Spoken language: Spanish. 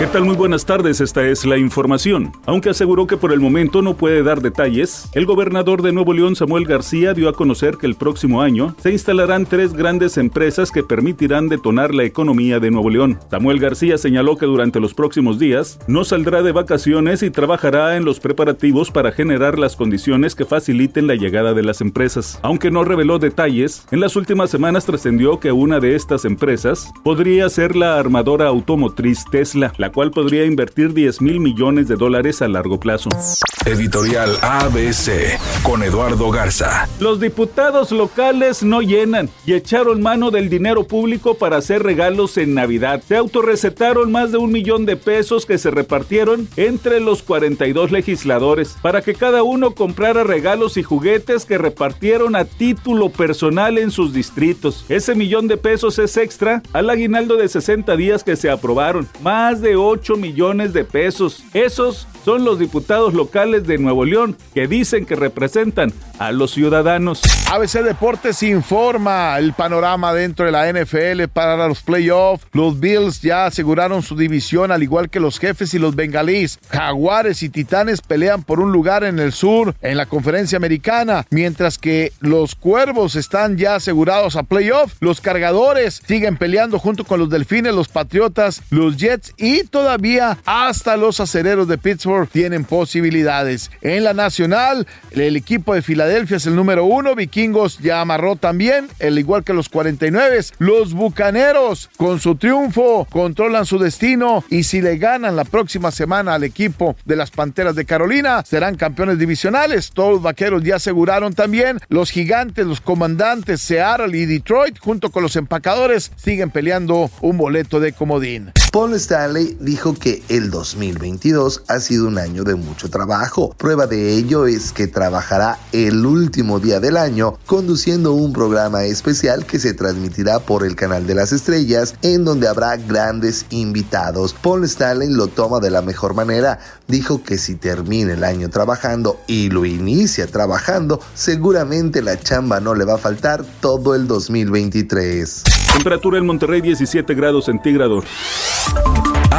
¿Qué tal? Muy buenas tardes, esta es la información. Aunque aseguró que por el momento no puede dar detalles, el gobernador de Nuevo León, Samuel García, dio a conocer que el próximo año se instalarán tres grandes empresas que permitirán detonar la economía de Nuevo León. Samuel García señaló que durante los próximos días no saldrá de vacaciones y trabajará en los preparativos para generar las condiciones que faciliten la llegada de las empresas. Aunque no reveló detalles, en las últimas semanas trascendió que una de estas empresas podría ser la armadora automotriz Tesla, la cual podría invertir 10 mil millones de dólares a largo plazo. Editorial ABC con Eduardo Garza. Los diputados locales no llenan y echaron mano del dinero público para hacer regalos en Navidad. Se autorrecetaron más de un millón de pesos que se repartieron entre los 42 legisladores para que cada uno comprara regalos y juguetes que repartieron a título personal en sus distritos. Ese millón de pesos es extra al aguinaldo de 60 días que se aprobaron. Más de 8 millones de pesos. Esos son los diputados locales de Nuevo León que dicen que representan a los ciudadanos. ABC Deportes informa el panorama dentro de la NFL para los playoffs. Los Bills ya aseguraron su división al igual que los jefes y los bengalíes. Jaguares y Titanes pelean por un lugar en el sur en la conferencia americana, mientras que los Cuervos están ya asegurados a playoff. Los cargadores siguen peleando junto con los Delfines, los Patriotas, los Jets y todavía hasta los acereros de Pittsburgh tienen posibilidades. En la nacional, el equipo de Filadelfia es el número uno. Vikingos ya amarró también, al igual que los 49. Los Bucaneros, con su triunfo, controlan su destino y si le ganan la próxima semana al equipo de las Panteras de Carolina, serán campeones divisionales. Todos los vaqueros ya aseguraron también. Los gigantes, los comandantes, Seattle y Detroit, junto con los empacadores, siguen peleando un boleto de comodín. Paul Stanley dijo que el 2022 ha un año de mucho trabajo. Prueba de ello es que trabajará el último día del año conduciendo un programa especial que se transmitirá por el canal de las estrellas en donde habrá grandes invitados. Paul Stanley lo toma de la mejor manera. Dijo que si termina el año trabajando y lo inicia trabajando, seguramente la chamba no le va a faltar todo el 2023. Temperatura en Monterrey 17 grados centígrados.